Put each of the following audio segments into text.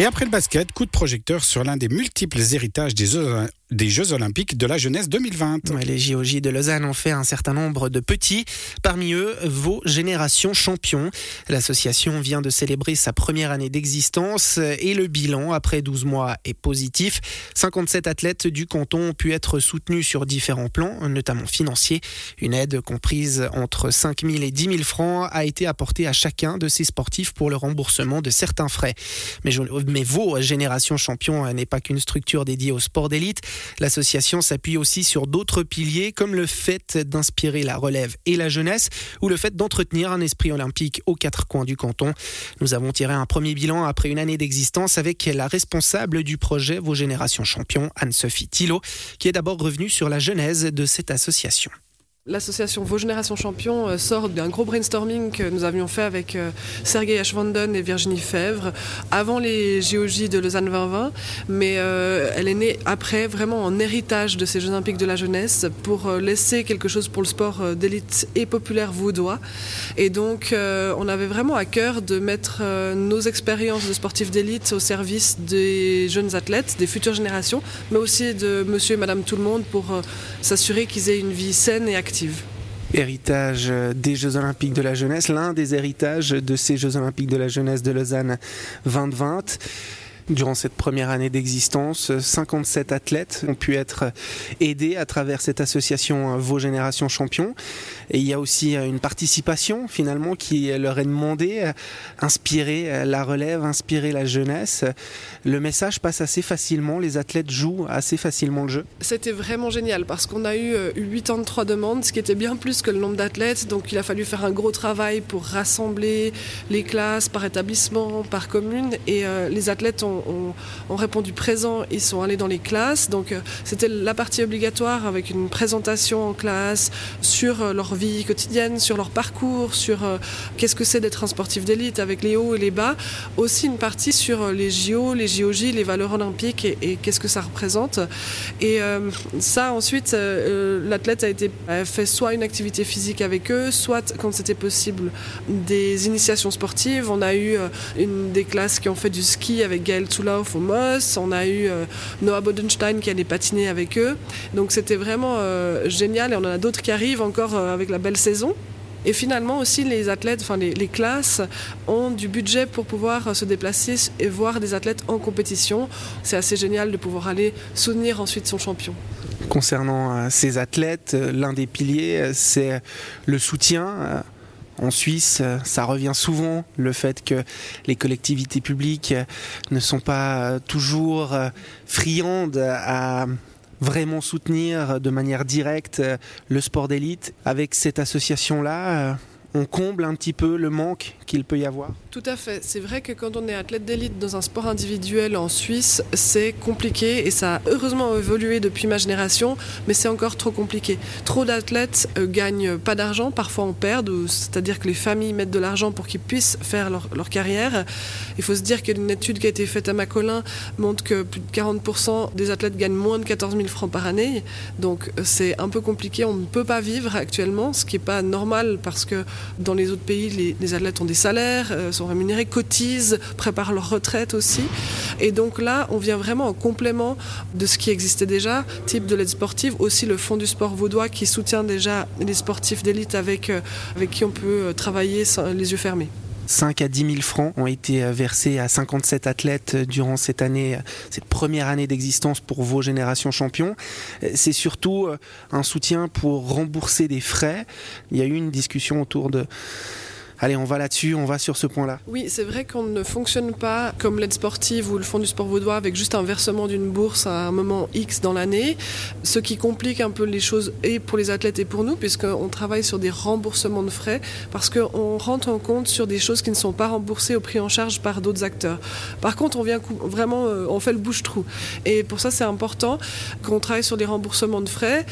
Et après le basket, coup de projecteur sur l'un des multiples héritages des des Jeux Olympiques de la jeunesse 2020. Les JOJ de Lausanne ont fait un certain nombre de petits, parmi eux vos générations champions. L'association vient de célébrer sa première année d'existence et le bilan après 12 mois est positif. 57 athlètes du canton ont pu être soutenus sur différents plans, notamment financiers. Une aide comprise entre 5 000 et 10 000 francs a été apportée à chacun de ces sportifs pour le remboursement de certains frais. Mais, mais vos générations champions n'est pas qu'une structure dédiée au sport d'élite. L'association s'appuie aussi sur d'autres piliers comme le fait d'inspirer la relève et la jeunesse ou le fait d'entretenir un esprit olympique aux quatre coins du canton. Nous avons tiré un premier bilan après une année d'existence avec la responsable du projet Vos Générations Champions, Anne-Sophie Thilo, qui est d'abord revenue sur la genèse de cette association. L'association Vos Générations Champions euh, sort d'un gros brainstorming que nous avions fait avec euh, Sergei Ashvanden et Virginie Fèvre avant les JOJ de Lausanne 2020, mais euh, elle est née après, vraiment en héritage de ces Jeux Olympiques de la jeunesse, pour laisser quelque chose pour le sport d'élite et populaire vaudois. Et donc, on avait vraiment à cœur de mettre nos expériences de sportifs d'élite au service des jeunes athlètes, des futures générations, mais aussi de monsieur et madame tout le monde pour s'assurer qu'ils aient une vie saine et active Héritage des Jeux Olympiques de la jeunesse, l'un des héritages de ces Jeux Olympiques de la jeunesse de Lausanne 2020. Durant cette première année d'existence, 57 athlètes ont pu être aidés à travers cette association Vos Générations Champions. Et il y a aussi une participation finalement qui leur est demandée, inspirer la relève, inspirer la jeunesse. Le message passe assez facilement, les athlètes jouent assez facilement le jeu. C'était vraiment génial parce qu'on a eu 83 euh, demandes, ce qui était bien plus que le nombre d'athlètes. Donc il a fallu faire un gros travail pour rassembler les classes par établissement, par commune. Et euh, les athlètes ont ont, répondu présent, ils sont allés dans les classes. Donc euh, c'était la partie obligatoire avec une présentation en classe sur euh, leur vie quotidienne, sur leur parcours, sur euh, qu'est-ce que c'est d'être un sportif d'élite avec les hauts et les bas. Aussi une partie sur les JO, les JOJ, les valeurs olympiques et, qu'est-ce que ça représente. Et ça ensuite, l'athlète a été fait soit une activité physique avec eux, soit quand c'était possible des initiations sportives. On a eu des classes qui ont fait du ski avec Gaël Zulauf au Moss, on a eu euh, Noah Bodenstein qui allait patiner avec eux. Donc c'était vraiment euh, génial et on en a d'autres qui arrivent encore euh, avec la belle saison. Et finalement aussi les athlètes, enfin les, classes ont du budget pour pouvoir se déplacer et voir des athlètes en compétition. C'est assez génial de pouvoir aller soutenir ensuite son champion. Concernant ces athlètes, l'un des piliers, c'est le soutien en Suisse, ça revient souvent le fait que les collectivités publiques ne sont pas toujours friandes à vraiment soutenir de manière directe le sport d'élite. Avec cette association-là, on comble un petit peu le manque qu'il peut y avoir Tout à fait. C'est vrai que quand on est athlète d'élite dans un sport individuel en Suisse, c'est compliqué et ça a heureusement évolué depuis ma génération, mais c'est encore trop compliqué. Trop d'athlètes euh, gagnent pas d'argent, parfois on perd, c'est-à-dire que les familles mettent de l'argent pour qu'ils puissent faire leur, carrière. Il faut se dire qu'une étude qui a été faite à Macolin montre que plus de 40% des athlètes gagnent moins de 14 000 francs par année. Donc euh, c'est un peu compliqué, on ne peut pas vivre actuellement, ce qui n'est pas normal parce que dans les autres pays, les, athlètes ont des salaires, euh, sont rémunérés, cotisent, préparent leur retraite aussi. Et donc là, on vient vraiment en complément de ce qui existait déjà, type de l'aide sportive, aussi le Fonds du sport vaudois qui soutient déjà les sportifs d'élite avec, euh, avec qui on peut euh, travailler les yeux fermés. 5 à 10 000 francs ont été euh, versés à 57 athlètes euh, durant cette année, euh, cette première année d'existence pour vos générations champions. C'est surtout un soutien pour rembourser des frais. Il y a eu une discussion autour de Allez, on va là-dessus, on va sur ce point-là. Oui, c'est vrai qu'on ne fonctionne pas comme l'aide sportive ou le Fonds du sport vaudois avec juste un versement d'une bourse à un moment X dans l'année, ce qui complique un peu les choses et pour les athlètes et pour nous, puisqu'on travaille sur des remboursements de frais, parce qu'on rentre en compte sur des choses qui ne sont pas remboursées ou prises en charge par d'autres acteurs. Par contre, on vient vraiment, euh, on fait le bouche-trou. Et pour ça, c'est important qu'on travaille sur des remboursements de frais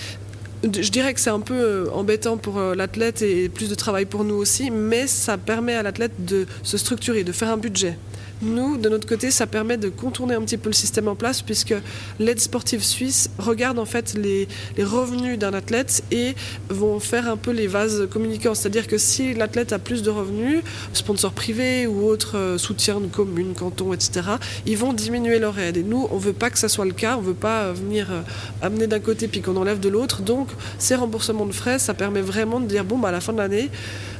je dirais que c'est un peu euh, embêtant pour euh, l'athlète et plus de travail pour nous aussi, mais ça permet à l'athlète de se structurer, de faire un budget. Nous, de notre côté, ça permet de contourner un petit peu le système en place puisque l'aide sportive suisse regarde en fait les, revenus d'un athlète et vont faire un peu les vases communicants. C'est-à-dire que si l'athlète a plus de revenus, sponsors privés ou autres euh, soutiens de communes, cantons, etc., ils vont diminuer leur aide. Et nous, on ne veut pas que ça soit le cas. On ne veut pas euh, venir euh, amener d'un côté puis qu'on enlève de l'autre. Donc, ces remboursements de frais, ça permet vraiment de dire bon, bah, à la fin de l'année,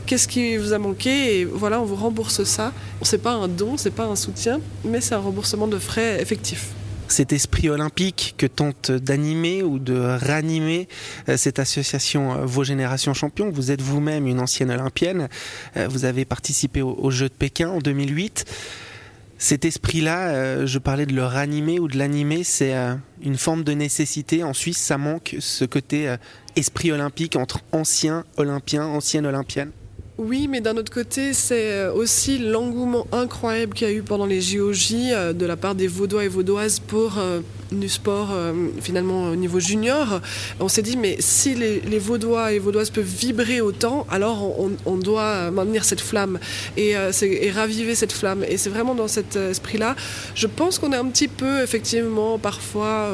qu'est-ce qui vous a manqué et voilà, on vous rembourse ça. C'est pas un don, c'est pas un soutien, mais c'est un remboursement de frais effectif cet esprit olympique que tente d'animer ou de ranimer euh, cette association euh, Vos Générations Champions. Vous êtes vous-même une ancienne olympienne. Euh, vous avez participé aux Jeux de Pékin en 2008. Cet esprit-là, je parlais de le ranimer ou de l'animer, c'est une forme de nécessité. En Suisse, ça manque ce côté esprit olympique entre anciens olympiens, anciennes olympiennes. Oui, mais d'un autre côté, c'est euh, aussi l'engouement incroyable qu'il y a eu pendant les JOJ euh, de la part des Vaudois et Vaudoises pour euh, du sport finalement au niveau junior. On s'est dit, mais si les, Vaudois et Vaudoises peuvent vibrer autant, alors on, doit maintenir cette flamme et, et, raviver cette flamme. Et c'est vraiment dans cet esprit-là. Je pense qu'on est un petit peu, effectivement, parfois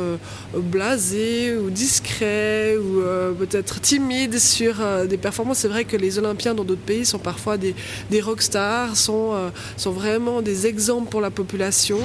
blasé ou discret ou peut-être timide sur des performances. C'est vrai que les Olympiens dans d'autres pays sont parfois des, des rockstars, sont, euh, sont vraiment des exemples pour la population.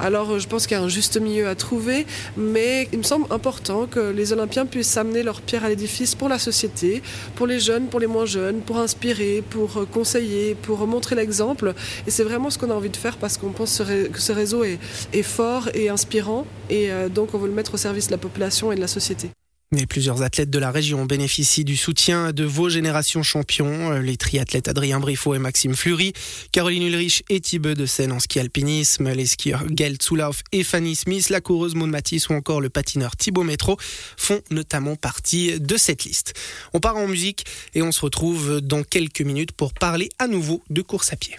Alors je pense qu'il y a un juste milieu à trouver, mais il me semble important que les Olympiens puissent amener leur pierre à l'édifice pour la société, pour les jeunes, pour les moins jeunes, pour inspirer, pour euh, conseiller, pour montrer l'exemple. Et c'est vraiment ce qu'on a envie de faire parce qu'on pense que ce réseau est, fort et inspirant, et euh, donc on veut le mettre au service de la population et de la société. Mais plusieurs athlètes de la région bénéficient du soutien de vos générations champions, les triathlètes Adrien Briffaut et Maxime Fleury, Caroline Ulrich et Thibaut de Seine en ski alpinisme, les skieurs Gail Zulauf et Fanny Smith, la coureuse Maud ou encore le patineur Thibaut Métro font notamment partie de cette liste. On part en musique et on se retrouve dans quelques minutes pour parler à nouveau de course à pied.